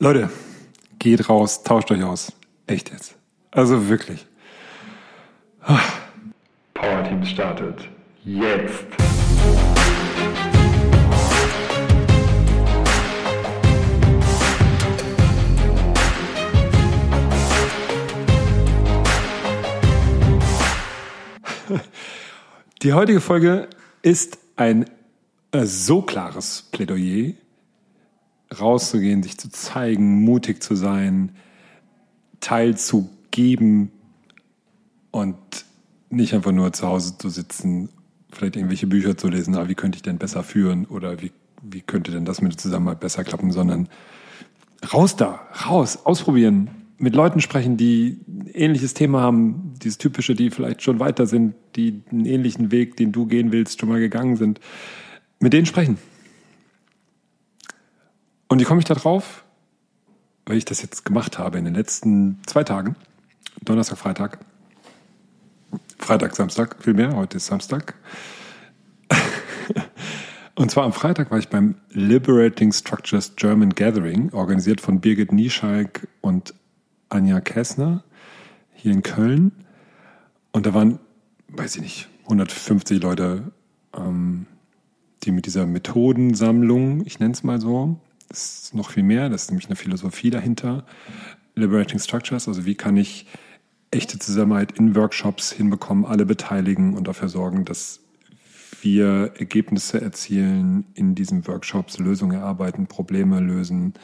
Leute, geht raus, tauscht euch aus. Echt jetzt. Also wirklich. Power Team startet. Jetzt. Die heutige Folge ist ein äh, so klares Plädoyer rauszugehen, sich zu zeigen, mutig zu sein, teilzugeben und nicht einfach nur zu Hause zu sitzen, vielleicht irgendwelche Bücher zu lesen, aber wie könnte ich denn besser führen oder wie, wie könnte denn das mit der Zusammenarbeit besser klappen, sondern raus da, raus, ausprobieren, mit Leuten sprechen, die ein ähnliches Thema haben, dieses typische, die vielleicht schon weiter sind, die einen ähnlichen Weg, den du gehen willst, schon mal gegangen sind, mit denen sprechen. Und wie komme ich da drauf? Weil ich das jetzt gemacht habe in den letzten zwei Tagen. Donnerstag, Freitag. Freitag, Samstag, vielmehr. Heute ist Samstag. Und zwar am Freitag war ich beim Liberating Structures German Gathering, organisiert von Birgit Nieschalk und Anja Kessner hier in Köln. Und da waren, weiß ich nicht, 150 Leute, ähm, die mit dieser Methodensammlung, ich nenne es mal so, ist noch viel mehr, das ist nämlich eine Philosophie dahinter. Liberating Structures, also wie kann ich echte Zusammenarbeit in Workshops hinbekommen, alle beteiligen und dafür sorgen, dass wir Ergebnisse erzielen in diesen Workshops, Lösungen erarbeiten, Probleme lösen,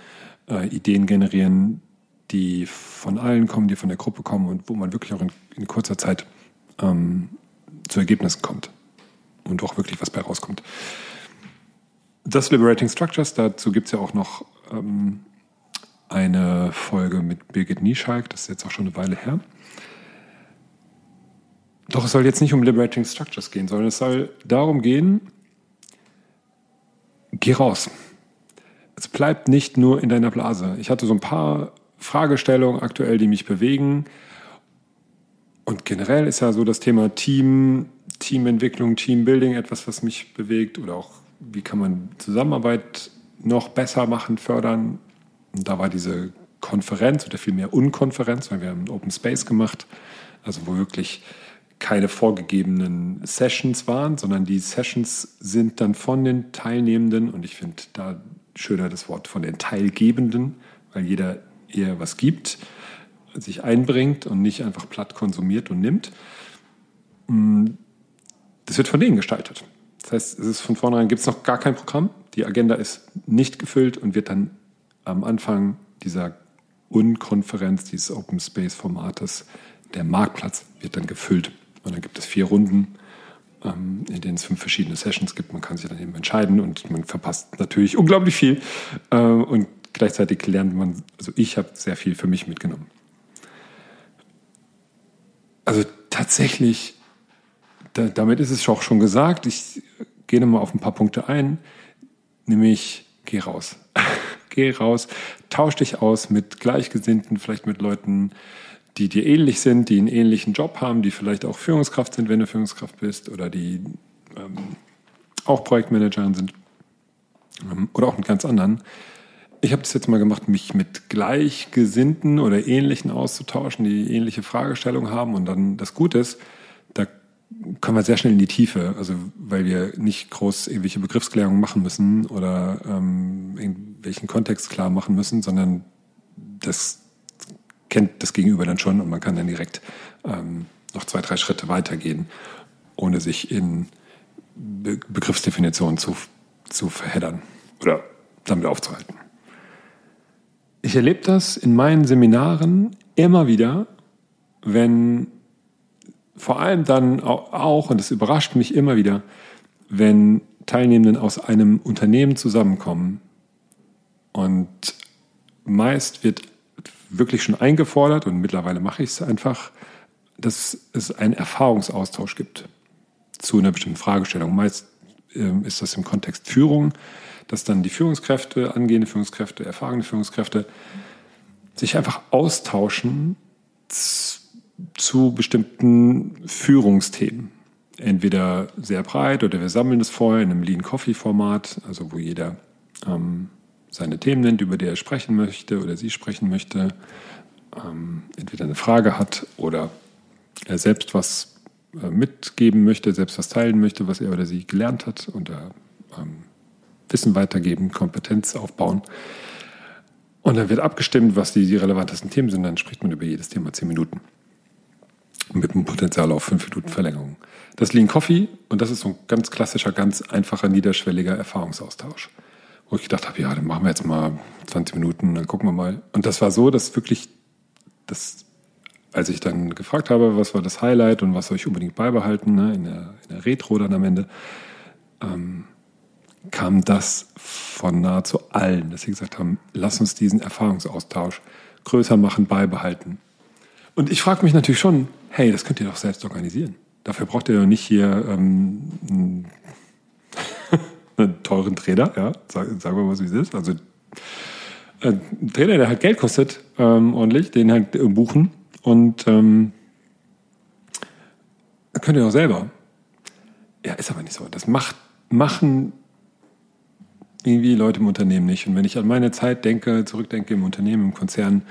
äh, Ideen generieren, die von allen kommen, die von der Gruppe kommen und wo man wirklich auch in, in kurzer Zeit ähm, zu Ergebnissen kommt und auch wirklich was bei rauskommt. Das Liberating Structures, dazu gibt es ja auch noch ähm, eine Folge mit Birgit Nieschalk, das ist jetzt auch schon eine Weile her. Doch es soll jetzt nicht um Liberating Structures gehen, sondern es soll darum gehen, geh raus. Es bleibt nicht nur in deiner Blase. Ich hatte so ein paar Fragestellungen aktuell, die mich bewegen. Und generell ist ja so das Thema Team, Teamentwicklung, Teambuilding etwas, was mich bewegt oder auch wie kann man Zusammenarbeit noch besser machen, fördern. Und da war diese Konferenz oder vielmehr Unkonferenz, weil wir haben Open Space gemacht, also wo wirklich keine vorgegebenen Sessions waren, sondern die Sessions sind dann von den Teilnehmenden und ich finde da schöner das Wort von den Teilgebenden, weil jeder eher was gibt, sich einbringt und nicht einfach platt konsumiert und nimmt. Mm, das wird von denen gestaltet. Das heißt, es ist von vornherein gibt es noch gar kein Programm. Die Agenda ist nicht gefüllt und wird dann am Anfang dieser Unkonferenz, dieses Open Space Formates, der Marktplatz wird dann gefüllt. Und dann gibt es vier Runden, ähm, in denen es fünf verschiedene Sessions gibt. Man kann sich dann eben entscheiden und man verpasst natürlich unglaublich viel. Äh, und gleichzeitig lernt man, also ich habe sehr viel für mich mitgenommen. Also tatsächlich da, damit ist es auch schon gesagt. Ich gehe nochmal auf ein paar Punkte ein, nämlich geh raus. geh raus, tausch dich aus mit Gleichgesinnten, vielleicht mit Leuten, die dir ähnlich sind, die einen ähnlichen Job haben, die vielleicht auch Führungskraft sind, wenn du Führungskraft bist, oder die ähm, auch Projektmanagerin sind ähm, oder auch mit ganz anderen. Ich habe das jetzt mal gemacht, mich mit Gleichgesinnten oder Ähnlichen auszutauschen, die ähnliche Fragestellungen haben. Und dann das Gute ist, kommen wir sehr schnell in die Tiefe, also weil wir nicht groß irgendwelche Begriffsklärungen machen müssen oder ähm, irgendwelchen Kontext klar machen müssen, sondern das kennt das Gegenüber dann schon und man kann dann direkt ähm, noch zwei, drei Schritte weitergehen, ohne sich in Be Begriffsdefinitionen zu, zu verheddern oder damit aufzuhalten. Ich erlebe das in meinen Seminaren immer wieder, wenn vor allem dann auch, und das überrascht mich immer wieder, wenn Teilnehmenden aus einem Unternehmen zusammenkommen und meist wird wirklich schon eingefordert und mittlerweile mache ich es einfach, dass es einen Erfahrungsaustausch gibt zu einer bestimmten Fragestellung. Meist äh, ist das im Kontext Führung, dass dann die Führungskräfte, angehende Führungskräfte, erfahrene Führungskräfte sich einfach austauschen zu bestimmten Führungsthemen. Entweder sehr breit oder wir sammeln es vorher in einem Lean Coffee Format, also wo jeder ähm, seine Themen nennt, über die er sprechen möchte oder sie sprechen möchte, ähm, entweder eine Frage hat oder er selbst was äh, mitgeben möchte, selbst was teilen möchte, was er oder sie gelernt hat und ähm, Wissen weitergeben, Kompetenz aufbauen. Und dann wird abgestimmt, was die, die relevantesten Themen sind. Dann spricht man über jedes Thema zehn Minuten. Mit einem Potenzial auf fünf Minuten Verlängerung. Das Lean Coffee und das ist so ein ganz klassischer, ganz einfacher, niederschwelliger Erfahrungsaustausch. Wo ich gedacht habe, ja, dann machen wir jetzt mal 20 Minuten, dann gucken wir mal. Und das war so, dass wirklich, das, als ich dann gefragt habe, was war das Highlight und was soll ich unbedingt beibehalten, ne, in, der, in der Retro dann am Ende, ähm, kam das von nahezu allen, dass sie gesagt haben, lass uns diesen Erfahrungsaustausch größer machen, beibehalten. Und ich frage mich natürlich schon, hey, das könnt ihr doch selbst organisieren. Dafür braucht ihr doch nicht hier ähm, einen, teuren Trainer, ja, sagen wir mal, wie es ist. Also äh, ein Trainer, der halt Geld kostet, ähm, ordentlich, den halt äh, buchen und ähm, könnt ihr auch selber. Ja, ist aber nicht so. Das macht, machen irgendwie Leute im Unternehmen nicht. Und wenn ich an meine Zeit denke, zurückdenke im Unternehmen, im Konzern,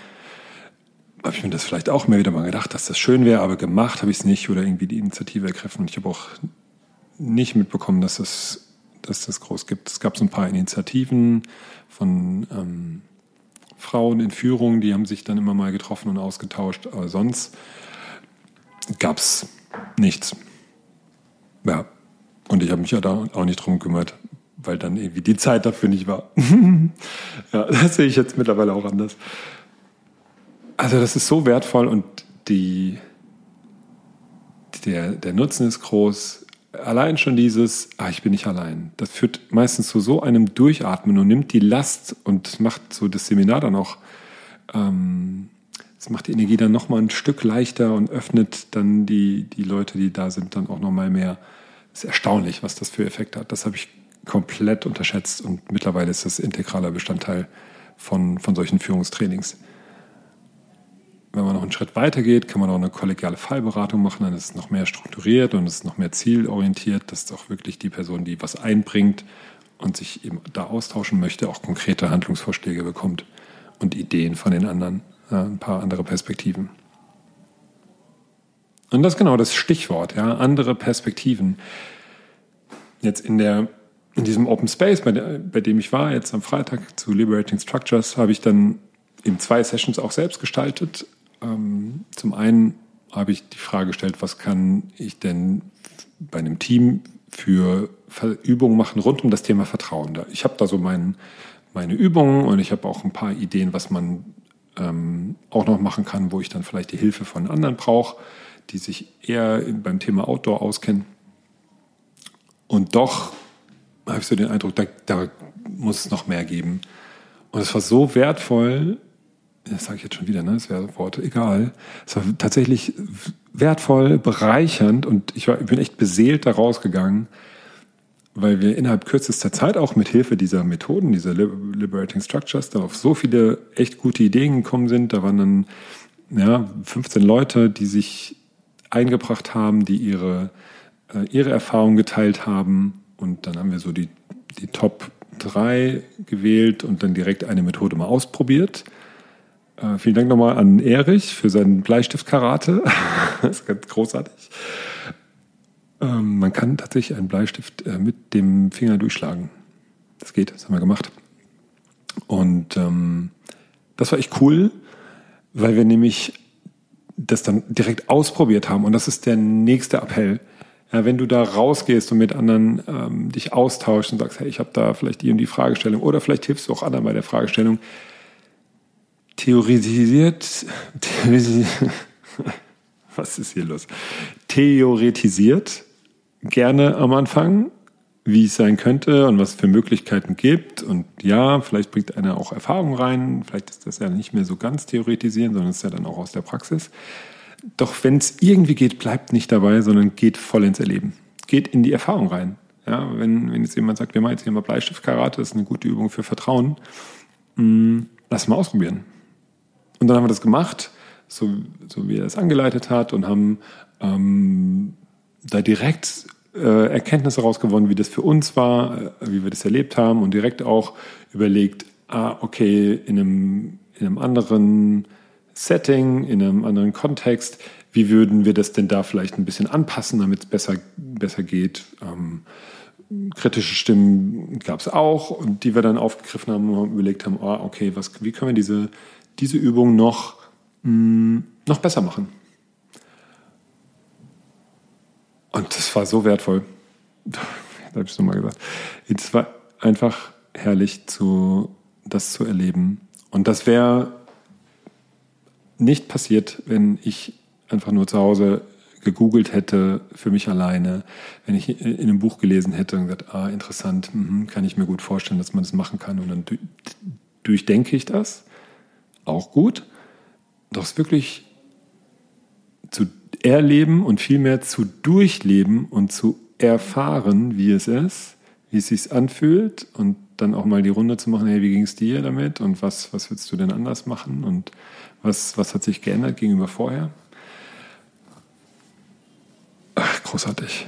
habe ich mir das vielleicht auch immer wieder mal gedacht, dass das schön wäre, aber gemacht habe ich es nicht oder irgendwie die Initiative ergriffen. Und ich habe auch nicht mitbekommen, dass es dass das groß gibt. Es gab so ein paar Initiativen von ähm, Frauen in Führung, die haben sich dann immer mal getroffen und ausgetauscht, aber sonst gab es nichts. Ja, und ich habe mich ja da auch nicht drum gekümmert weil dann irgendwie die Zeit dafür nicht war. ja, das sehe ich jetzt mittlerweile auch anders. Also das ist so wertvoll und die, der, der Nutzen ist groß. Allein schon dieses, ah, ich bin nicht allein, das führt meistens zu so einem Durchatmen und nimmt die Last und macht so das Seminar dann auch, ähm, das macht die Energie dann nochmal ein Stück leichter und öffnet dann die, die Leute, die da sind, dann auch nochmal mehr. Das ist erstaunlich, was das für Effekte hat. Das habe ich komplett unterschätzt und mittlerweile ist das integraler Bestandteil von, von solchen Führungstrainings. Wenn man noch einen Schritt weiter geht, kann man auch eine kollegiale Fallberatung machen, dann ist es noch mehr strukturiert und es ist noch mehr zielorientiert, dass auch wirklich die Person, die was einbringt und sich eben da austauschen möchte, auch konkrete Handlungsvorschläge bekommt und Ideen von den anderen, ein paar andere Perspektiven. Und das ist genau das Stichwort, ja, andere Perspektiven. Jetzt in der in diesem Open Space, bei, der, bei, dem ich war, jetzt am Freitag zu Liberating Structures, habe ich dann eben zwei Sessions auch selbst gestaltet. Ähm, zum einen habe ich die Frage gestellt, was kann ich denn bei einem Team für Übungen machen rund um das Thema Vertrauen. Ich habe da so mein, meine Übungen und ich habe auch ein paar Ideen, was man ähm, auch noch machen kann, wo ich dann vielleicht die Hilfe von anderen brauche, die sich eher beim Thema Outdoor auskennen. Und doch habe ich so den Eindruck, da, da muss es noch mehr geben. Und es war so wertvoll, das sage ich jetzt schon wieder, ne? Das wäre Worte, egal. Es war tatsächlich wertvoll, bereichernd und ich, war, ich bin echt beseelt da rausgegangen, weil wir innerhalb kürzester Zeit auch mit Hilfe dieser Methoden, dieser Liberating Structures, da auf so viele echt gute Ideen gekommen sind. Da waren dann ja, 15 Leute, die sich eingebracht haben, die ihre, äh, ihre Erfahrungen geteilt haben und dann haben wir so die, die Top 3 gewählt und dann direkt eine Methode mal ausprobiert. Äh, vielen Dank nochmal an Erich für seinen Bleistift-Karate. das ist ganz großartig. Ähm, man kann tatsächlich einen Bleistift äh, mit dem Finger durchschlagen. Das geht, das haben wir gemacht. Und ähm, das war echt cool, weil wir nämlich das dann direkt ausprobiert haben. Und das ist der nächste Appell. Ja, wenn du da rausgehst und mit anderen ähm, dich austauschst und sagst, hey, ich habe da vielleicht die und die Fragestellung oder vielleicht hilfst du auch anderen bei der Fragestellung, theorisiert, theorisiert was ist hier los? Theoretisiert gerne am Anfang, wie es sein könnte und was für Möglichkeiten gibt. Und ja, vielleicht bringt einer auch Erfahrung rein. Vielleicht ist das ja nicht mehr so ganz theoretisieren, sondern ist ja dann auch aus der Praxis. Doch wenn es irgendwie geht, bleibt nicht dabei, sondern geht voll ins Erleben. Geht in die Erfahrung rein. Ja, wenn, wenn jetzt jemand sagt, wir machen jetzt hier mal Bleistift-Karate, das ist eine gute Übung für Vertrauen, hm, lass mal ausprobieren. Und dann haben wir das gemacht, so, so wie er es angeleitet hat und haben ähm, da direkt äh, Erkenntnisse rausgewonnen, wie das für uns war, äh, wie wir das erlebt haben und direkt auch überlegt, ah, okay, in einem, in einem anderen Setting, in einem anderen Kontext, wie würden wir das denn da vielleicht ein bisschen anpassen, damit es besser, besser geht? Ähm, kritische Stimmen gab es auch, und die wir dann aufgegriffen haben und überlegt haben, oh, okay, was, wie können wir diese, diese Übung noch, mh, mm, noch besser machen? Und das war so wertvoll. Da habe ich es nochmal gesagt. Es war einfach herrlich, zu, das zu erleben. Und das wäre nicht passiert, wenn ich einfach nur zu Hause gegoogelt hätte für mich alleine, wenn ich in einem Buch gelesen hätte und gesagt, ah, interessant, mh, kann ich mir gut vorstellen, dass man das machen kann. Und dann durchdenke ich das. Auch gut. Doch es wirklich zu erleben und vielmehr zu durchleben und zu erfahren, wie es ist, wie es sich anfühlt und dann auch mal die Runde zu machen, hey, wie ging es dir damit und was, was willst du denn anders machen und was, was hat sich geändert gegenüber vorher? Ach, großartig.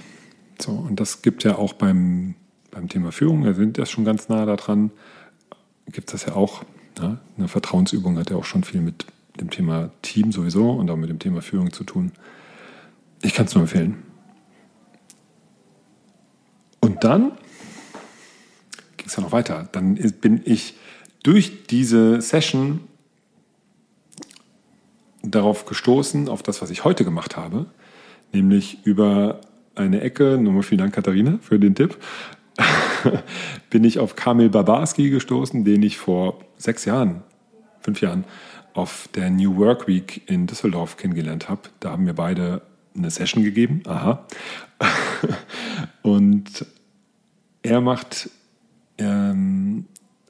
So, und das gibt ja auch beim, beim Thema Führung, wir sind ja schon ganz nah daran, gibt es das ja auch. Ja? Eine Vertrauensübung hat ja auch schon viel mit dem Thema Team sowieso und auch mit dem Thema Führung zu tun. Ich kann es nur empfehlen. Und dann ging es ja noch weiter. Dann bin ich durch diese Session darauf gestoßen, auf das, was ich heute gemacht habe, nämlich über eine Ecke, nochmal vielen Dank Katharina für den Tipp, bin ich auf Kamil Babarski gestoßen, den ich vor sechs Jahren, fünf Jahren auf der New Work Week in Düsseldorf kennengelernt habe. Da haben wir beide eine Session gegeben. Aha. Und er macht ähm,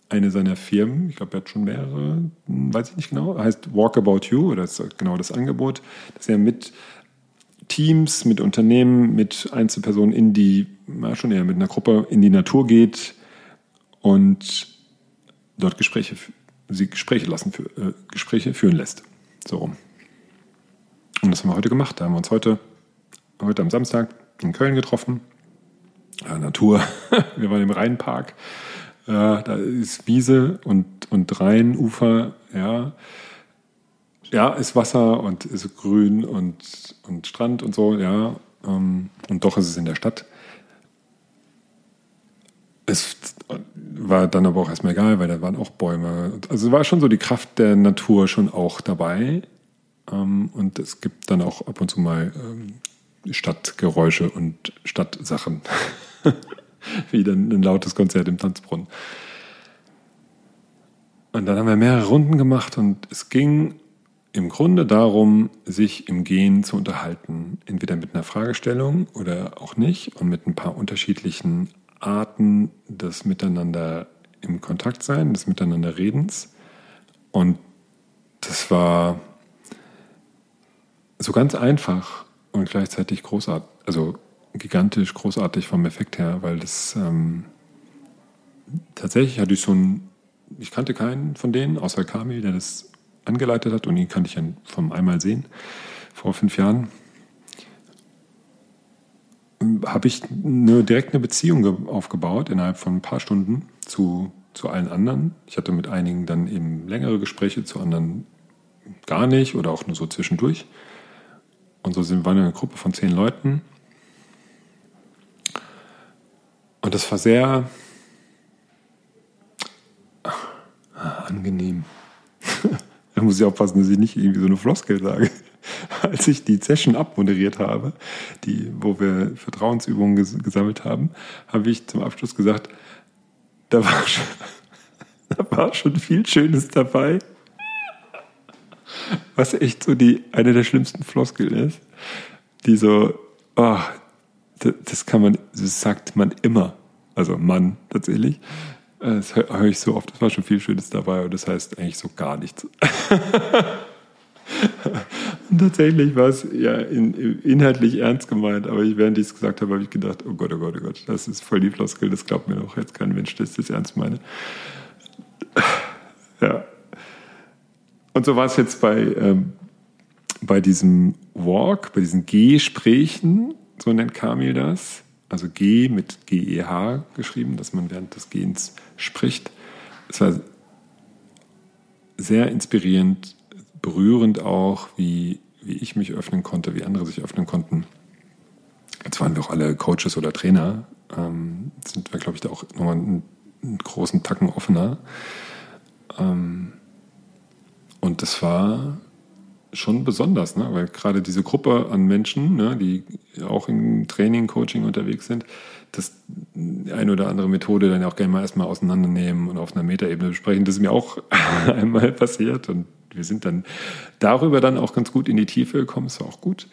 eine seiner Firmen, ich glaube, er hat schon mehrere, weiß ich nicht genau, heißt Walk About You, oder ist genau das Angebot, dass er mit Teams, mit Unternehmen, mit Einzelpersonen in die, na, schon eher mit einer Gruppe in die Natur geht und dort Gespräche, sie Gespräche lassen, für, äh, Gespräche führen lässt. So rum. Und das haben wir heute gemacht. Da haben wir uns heute, heute am Samstag in Köln getroffen. Ja, Natur. wir waren im Rheinpark. Ja, da ist Wiese und, und Rheinufer. Ja. ja, ist Wasser und ist grün und, und Strand und so. Ja. Ähm, und doch ist es in der Stadt. Es war dann aber auch erstmal egal, weil da waren auch Bäume. Also war schon so die Kraft der Natur schon auch dabei. Ähm, und es gibt dann auch ab und zu mal ähm, Stadtgeräusche und Stadtsachen. Wie dann ein lautes Konzert im Tanzbrunnen. Und dann haben wir mehrere Runden gemacht und es ging im Grunde darum, sich im Gehen zu unterhalten. Entweder mit einer Fragestellung oder auch nicht und mit ein paar unterschiedlichen Arten des Miteinander im Kontakt sein, des Miteinander Redens. Und das war so ganz einfach und gleichzeitig großartig, also gigantisch großartig vom Effekt her, weil das ähm, tatsächlich hatte ich so ein, ich kannte keinen von denen, außer Kamil, der das angeleitet hat und ihn kannte ich ja vom einmal sehen, vor fünf Jahren. Habe ich eine, direkt eine Beziehung aufgebaut innerhalb von ein paar Stunden zu, zu allen anderen. Ich hatte mit einigen dann eben längere Gespräche, zu anderen gar nicht oder auch nur so zwischendurch. Und so sind, waren wir eine Gruppe von zehn Leuten. Und das war sehr ah, angenehm. da muss ich aufpassen, dass ich nicht irgendwie so eine Floskel sage. Als ich die Session abmoderiert habe, die, wo wir Vertrauensübungen ges gesammelt haben, habe ich zum Abschluss gesagt, da war schon, da war schon viel Schönes dabei was echt so die, eine der schlimmsten Floskeln ist, die so, oh, das, kann man, das sagt man immer. Also Mann tatsächlich. Das höre hör ich so oft, das war schon viel Schönes dabei und das heißt eigentlich so gar nichts. tatsächlich war es ja in, inhaltlich ernst gemeint, aber während ich es gesagt habe, habe ich gedacht, oh Gott, oh Gott, oh Gott, das ist voll die Floskel, das glaubt mir doch jetzt kein Mensch, dass ich das ernst meine. Ja, und so war es jetzt bei, ähm, bei diesem Walk, bei diesen Gesprächen, so nennt Kamil das. Also G mit GEH geschrieben, dass man während des Gehens spricht. Es war sehr inspirierend, berührend auch, wie, wie ich mich öffnen konnte, wie andere sich öffnen konnten. Jetzt waren wir auch alle Coaches oder Trainer, ähm, sind wir, glaube ich, da auch nochmal einen, einen großen Tacken offener. Ähm, und das war schon besonders, ne? weil gerade diese Gruppe an Menschen, ne, die auch im Training, Coaching unterwegs sind, das eine oder andere Methode dann auch gerne mal erstmal auseinandernehmen und auf einer Metaebene besprechen. Das ist mir auch einmal passiert und wir sind dann darüber dann auch ganz gut in die Tiefe gekommen. War auch gut.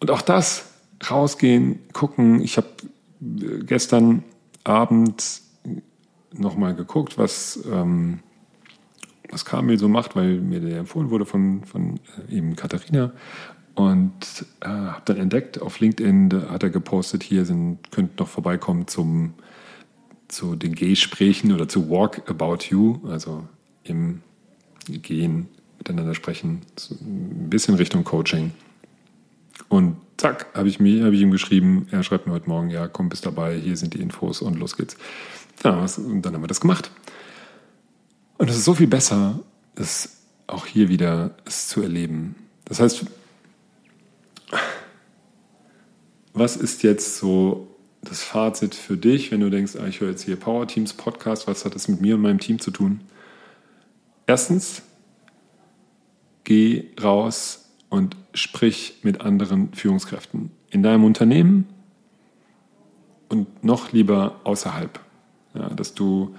Und auch das, rausgehen, gucken. Ich habe gestern Abend nochmal geguckt, was, ähm, was Kamil so macht, weil mir der empfohlen wurde von, von äh, eben Katharina. Und äh, habe dann entdeckt, auf LinkedIn hat er gepostet, hier sind, könnt noch vorbeikommen zum, zu den Gesprächen oder zu Walk About You, also im Gehen, miteinander sprechen, so ein bisschen Richtung Coaching. Und zack, habe ich, hab ich ihm geschrieben, er schreibt mir heute Morgen, ja, komm, bist dabei, hier sind die Infos und los geht's. Ja, und dann haben wir das gemacht. Und es ist so viel besser, es auch hier wieder es zu erleben. Das heißt, was ist jetzt so das Fazit für dich, wenn du denkst, ah, ich höre jetzt hier Power Teams Podcast, was hat das mit mir und meinem Team zu tun? Erstens, geh raus und sprich mit anderen Führungskräften in deinem Unternehmen und noch lieber außerhalb. Ja, dass du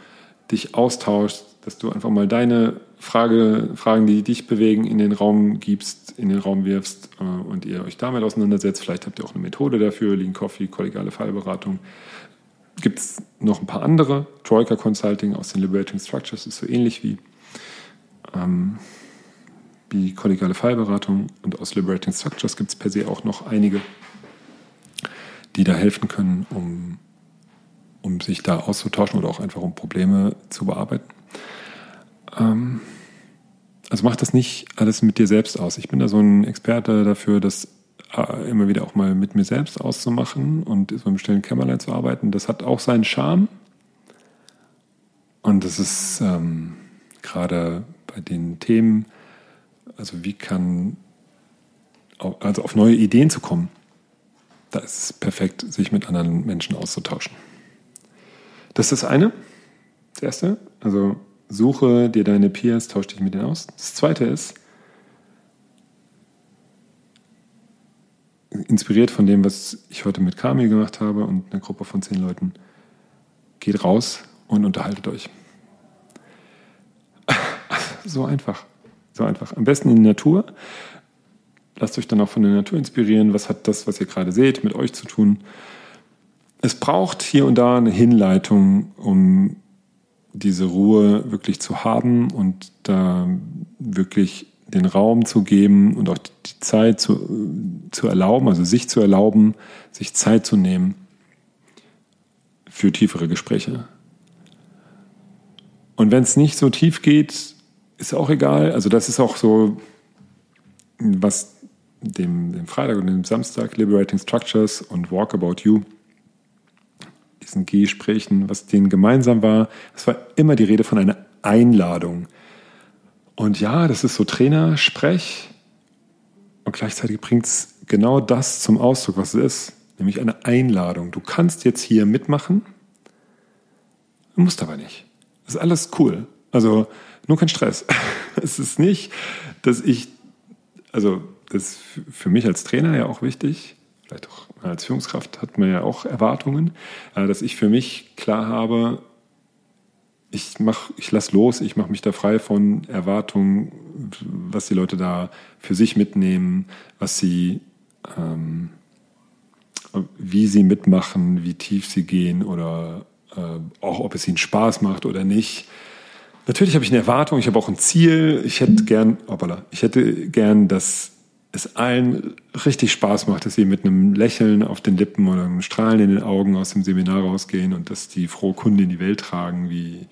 dich austauschst, dass du einfach mal deine Frage, Fragen, die dich bewegen, in den Raum gibst, in den Raum wirfst äh, und ihr euch damit auseinandersetzt. Vielleicht habt ihr auch eine Methode dafür, Lean Coffee, kollegiale Fallberatung. Gibt es noch ein paar andere. Troika Consulting aus den Liberating Structures ist so ähnlich wie, ähm, wie kollegiale Fallberatung. Und aus Liberating Structures gibt es per se auch noch einige, die da helfen können, um, um sich da auszutauschen oder auch einfach um Probleme zu bearbeiten. Ähm, also mach das nicht alles mit dir selbst aus. Ich bin da so ein Experte dafür, das äh, immer wieder auch mal mit mir selbst auszumachen und so im stillen Kämmerlein zu arbeiten. Das hat auch seinen Charme. Und das ist ähm, gerade bei den Themen, also wie kann, also auf neue Ideen zu kommen, da ist es perfekt, sich mit anderen Menschen auszutauschen. Das ist das eine, das erste. Also Suche dir deine Peers, tausch dich mit denen aus. Das zweite ist, inspiriert von dem, was ich heute mit Kami gemacht habe und einer Gruppe von zehn Leuten, geht raus und unterhaltet euch. So einfach. So einfach. Am besten in die Natur. Lasst euch dann auch von der Natur inspirieren. Was hat das, was ihr gerade seht, mit euch zu tun? Es braucht hier und da eine Hinleitung, um diese Ruhe wirklich zu haben und da wirklich den Raum zu geben und auch die Zeit zu, zu erlauben, also sich zu erlauben, sich Zeit zu nehmen für tiefere Gespräche. Und wenn es nicht so tief geht, ist auch egal. Also das ist auch so, was dem, dem Freitag und dem Samstag Liberating Structures und Walk About You diesen Gesprächen, was denen gemeinsam war, es war immer die Rede von einer Einladung. Und ja, das ist so Trainersprech und gleichzeitig bringt es genau das zum Ausdruck, was es ist, nämlich eine Einladung. Du kannst jetzt hier mitmachen, musst aber nicht. Das ist alles cool. Also nur kein Stress. Es ist nicht, dass ich, also das ist für mich als Trainer ja auch wichtig, vielleicht auch als Führungskraft hat man ja auch Erwartungen, äh, dass ich für mich klar habe, ich mach, ich lass los, ich mache mich da frei von Erwartungen, was die Leute da für sich mitnehmen, was sie, ähm, wie sie mitmachen, wie tief sie gehen oder äh, auch ob es ihnen Spaß macht oder nicht. Natürlich habe ich eine Erwartung, ich habe auch ein Ziel. Ich hätte gern, hoppala, ich hätte gern, dass es allen richtig Spaß macht, dass sie mit einem Lächeln auf den Lippen oder einem Strahlen in den Augen aus dem Seminar rausgehen und dass die frohe Kunde in die Welt tragen, wie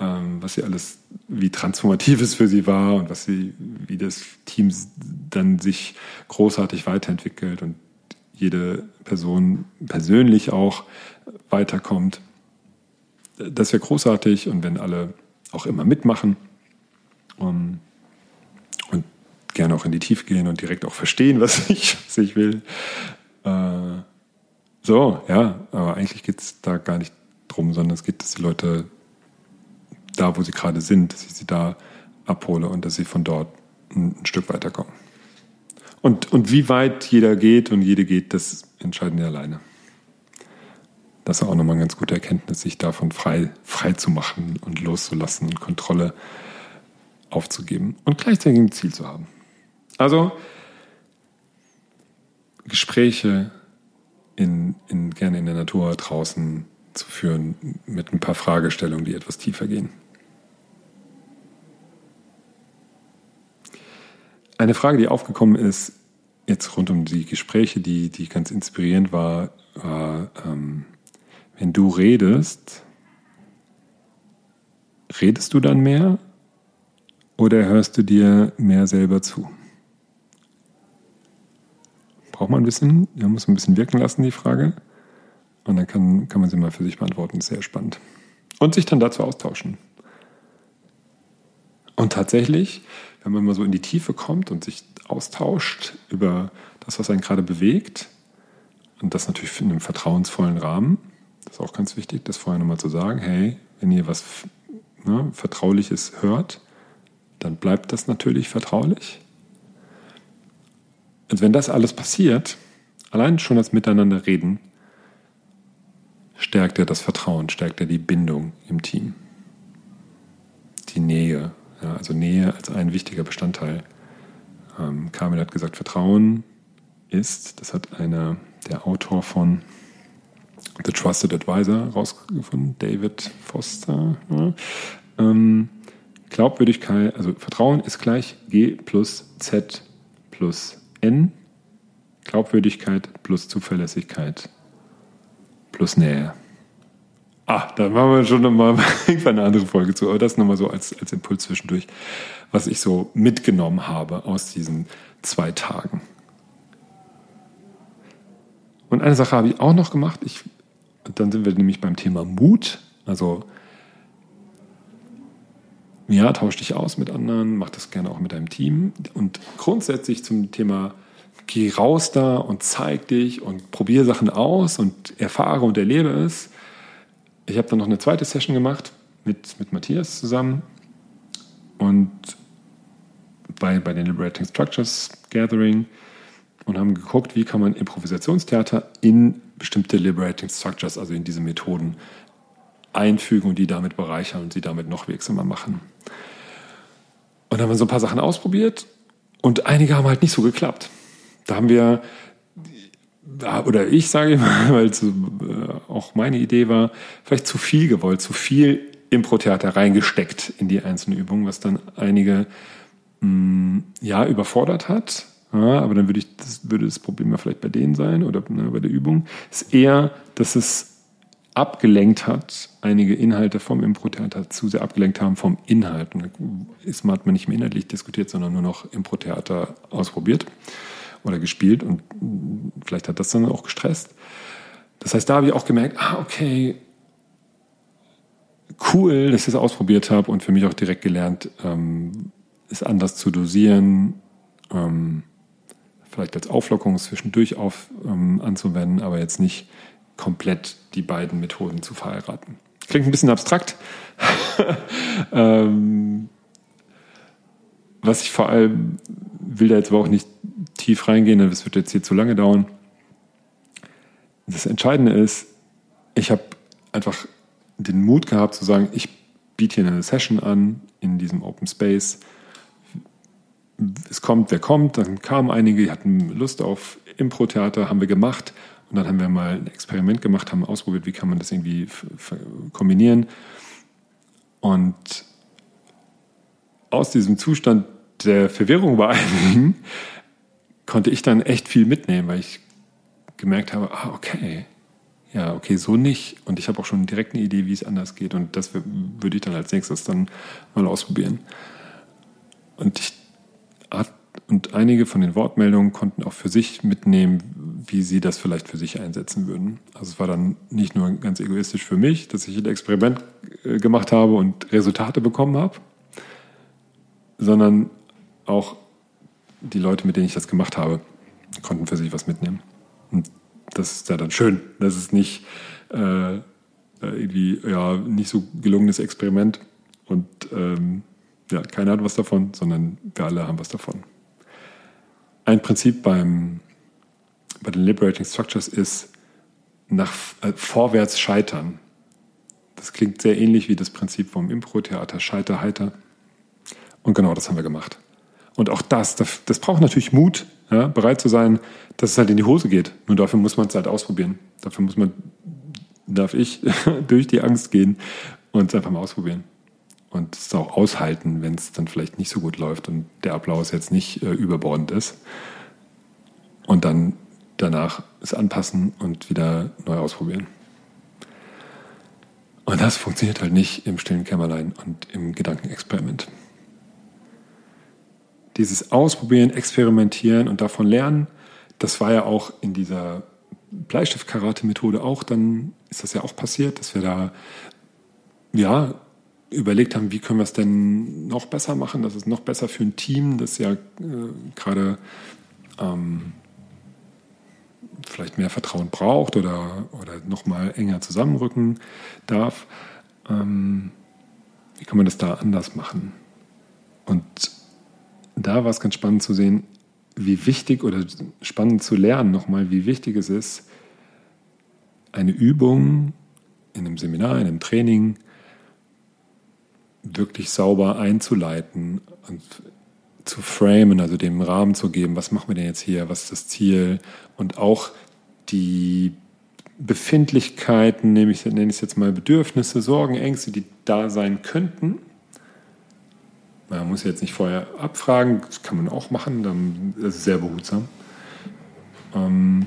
ähm, was sie alles, wie transformativ es für sie war und was sie, wie das Team dann sich großartig weiterentwickelt und jede Person persönlich auch weiterkommt. Das wäre großartig und wenn alle auch immer mitmachen. Um, und gerne auch in die Tiefe gehen und direkt auch verstehen, was ich, was ich will. Äh, so, ja, aber eigentlich geht es da gar nicht drum, sondern es geht, dass die Leute da, wo sie gerade sind, dass ich sie da abhole und dass sie von dort ein, ein Stück weiterkommen. Und, und wie weit jeder geht und jede geht, das entscheiden die alleine. Das ist auch nochmal eine ganz gute Erkenntnis, sich davon frei, frei zu machen und loszulassen und Kontrolle aufzugeben und gleichzeitig ein Ziel zu haben. Also Gespräche in, in, gerne in der Natur draußen zu führen mit ein paar Fragestellungen, die etwas tiefer gehen. Eine Frage, die aufgekommen ist, jetzt rund um die Gespräche, die, die ganz inspirierend war, war, ähm, wenn du redest, redest du dann mehr oder hörst du dir mehr selber zu? Braucht man ein bisschen, man muss ein bisschen wirken lassen, die Frage. Und dann kann, kann man sie mal für sich beantworten. Sehr spannend. Und sich dann dazu austauschen. Und tatsächlich, wenn man mal so in die Tiefe kommt und sich austauscht über das, was einen gerade bewegt, und das natürlich in einem vertrauensvollen Rahmen, das ist auch ganz wichtig, das vorher nochmal zu sagen, hey, wenn ihr was ne, Vertrauliches hört, dann bleibt das natürlich vertraulich. Und wenn das alles passiert, allein schon das Miteinander reden, stärkt er das Vertrauen, stärkt er die Bindung im Team. Die Nähe, ja, also Nähe als ein wichtiger Bestandteil. Ähm, Kamil hat gesagt, Vertrauen ist, das hat einer, der Autor von The Trusted Advisor rausgefunden, David Foster. Ja. Ähm, Glaubwürdigkeit, also Vertrauen ist gleich G plus Z plus N. Glaubwürdigkeit plus Zuverlässigkeit plus Nähe. Ah, da machen wir schon nochmal eine andere Folge zu, aber das nochmal so als, als Impuls zwischendurch, was ich so mitgenommen habe aus diesen zwei Tagen. Und eine Sache habe ich auch noch gemacht. Ich, dann sind wir nämlich beim Thema Mut. Also, ja, tausch dich aus mit anderen, mach das gerne auch mit deinem Team. Und grundsätzlich zum Thema geh raus da und zeig dich und probiere Sachen aus und erfahre und erlebe es. Ich habe dann noch eine zweite Session gemacht mit, mit Matthias zusammen und bei, bei den Liberating Structures Gathering und haben geguckt, wie kann man Improvisationstheater in bestimmte Liberating Structures, also in diese Methoden einfügen und die damit bereichern und sie damit noch wirksamer machen. Und dann haben wir so ein paar Sachen ausprobiert und einige haben halt nicht so geklappt. Da haben wir, oder ich sage mal, weil es äh, auch meine Idee war, vielleicht zu viel gewollt, zu viel Impro-Theater reingesteckt in die einzelnen Übungen, was dann einige mm, ja überfordert hat. Ja, aber dann würde ich, das würde das Problem ja vielleicht bei denen sein oder ne, bei der Übung. Ist eher, dass es abgelenkt hat, einige Inhalte vom Impro-Theater zu sehr abgelenkt haben vom Inhalt. Und ist, hat man nicht mehr inhaltlich diskutiert, sondern nur noch Impro-Theater ausprobiert oder gespielt und vielleicht hat das dann auch gestresst. Das heißt, da habe ich auch gemerkt, ah, okay, cool, dass ich das ausprobiert habe und für mich auch direkt gelernt, ähm, es anders zu dosieren, ähm, vielleicht als Auflockerung zwischendurch auf, ähm, anzuwenden, aber jetzt nicht komplett die beiden Methoden zu verheiraten. Klingt ein bisschen abstrakt. ähm, was ich vor allem will da jetzt aber auch nicht tief reingehen, denn das wird jetzt hier zu lange dauern. Das Entscheidende ist, ich habe einfach den Mut gehabt zu sagen, ich biete hier eine Session an in diesem Open Space. Es kommt, wer kommt. Dann kamen einige, die hatten Lust auf Impro-Theater, haben wir gemacht. Und dann haben wir mal ein Experiment gemacht, haben ausprobiert, wie kann man das irgendwie kombinieren. Und aus diesem Zustand der Verwirrung bei einigen konnte ich dann echt viel mitnehmen, weil ich gemerkt habe, ah, okay, ja, okay, so nicht. Und ich habe auch schon direkt eine Idee, wie es anders geht. Und das würde ich dann als nächstes dann mal ausprobieren. Und ich und einige von den Wortmeldungen konnten auch für sich mitnehmen, wie sie das vielleicht für sich einsetzen würden. Also es war dann nicht nur ganz egoistisch für mich, dass ich ein Experiment äh, gemacht habe und Resultate bekommen habe, sondern auch die Leute, mit denen ich das gemacht habe, konnten für sich was mitnehmen. Und das ist ja dann schön. Das ist nicht äh, irgendwie ja nicht so gelungenes Experiment und ähm, ja, keiner hat was davon, sondern wir alle haben was davon. Ein Prinzip beim, bei den Liberating Structures ist nach äh, vorwärts scheitern. Das klingt sehr ähnlich wie das Prinzip vom Impro-Theater, Scheiter, Heiter. Und genau das haben wir gemacht. Und auch das, das, das braucht natürlich Mut, ja, bereit zu sein, dass es halt in die Hose geht. Nur dafür muss man es halt ausprobieren. Dafür muss man, darf ich durch die Angst gehen und es einfach mal ausprobieren. Und es auch aushalten, wenn es dann vielleicht nicht so gut läuft und der Applaus jetzt nicht äh, überbordend ist. Und dann danach es anpassen und wieder neu ausprobieren. Und das funktioniert halt nicht im stillen Kämmerlein und im Gedankenexperiment dieses Ausprobieren, Experimentieren und davon lernen, das war ja auch in dieser Bleistift-Karate-Methode auch, dann ist das ja auch passiert, dass wir da ja überlegt haben, wie können wir es denn noch besser machen, dass es noch besser für ein Team, das ja äh, gerade ähm, vielleicht mehr Vertrauen braucht oder, oder noch mal enger zusammenrücken darf. Ähm, wie kann man das da anders machen? Und da war es ganz spannend zu sehen, wie wichtig oder spannend zu lernen nochmal, wie wichtig es ist, eine Übung in einem Seminar, in einem Training wirklich sauber einzuleiten und zu framen, also dem Rahmen zu geben, was machen wir denn jetzt hier, was ist das Ziel und auch die Befindlichkeiten, nenne ich, es jetzt mal Bedürfnisse, Sorgen, Ängste, die da sein könnten, man muss jetzt nicht vorher abfragen, das kann man auch machen, dann ist es sehr behutsam. Ähm,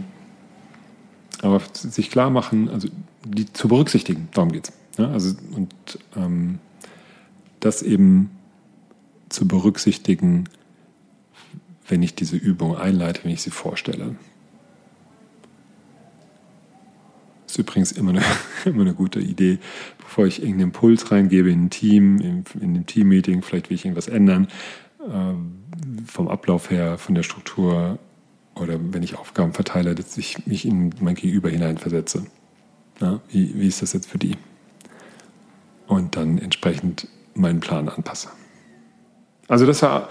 aber sich klar machen, also die zu berücksichtigen, darum geht es. Ja, also, und ähm, das eben zu berücksichtigen, wenn ich diese Übung einleite, wenn ich sie vorstelle. Ist übrigens immer eine, immer eine gute Idee, bevor ich irgendeinen Impuls reingebe in ein Team, in, in einem Teammeeting, vielleicht will ich irgendwas ändern, äh, vom Ablauf her, von der Struktur oder wenn ich Aufgaben verteile, dass ich mich in mein Gegenüber hineinversetze. Ja, wie, wie ist das jetzt für die? Und dann entsprechend meinen Plan anpasse. Also das war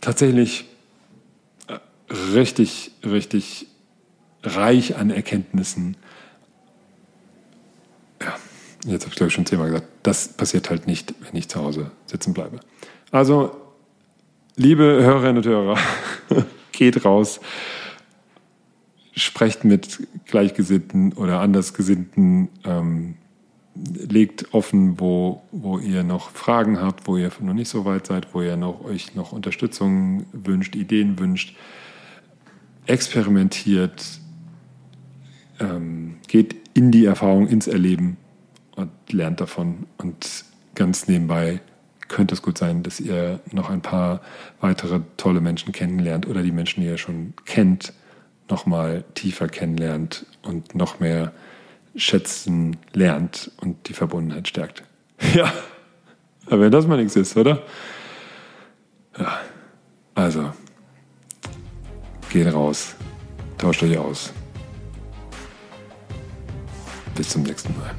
tatsächlich äh, richtig, richtig reich an Erkenntnissen jetzt habe ich glaube ich schon zehnmal gesagt, das passiert halt nicht, wenn ich zu Hause sitzen bleibe. Also, liebe Hörerinnen und Hörer, geht raus, sprecht mit Gleichgesinnten oder Andersgesinnten, ähm, legt offen, wo, wo ihr noch Fragen habt, wo ihr noch nicht so weit seid, wo ihr noch, euch noch Unterstützung wünscht, Ideen wünscht. Experimentiert, ähm, geht in die Erfahrung, ins Erleben und lernt davon. Und ganz nebenbei könnte es gut sein, dass ihr noch ein paar weitere tolle Menschen kennenlernt oder die Menschen, die ihr schon kennt, noch mal tiefer kennenlernt und noch mehr schätzen lernt und die Verbundenheit stärkt. Ja, aber wenn das mal nichts ist, oder? Ja, also, geht raus, tauscht euch aus. Bis zum nächsten Mal.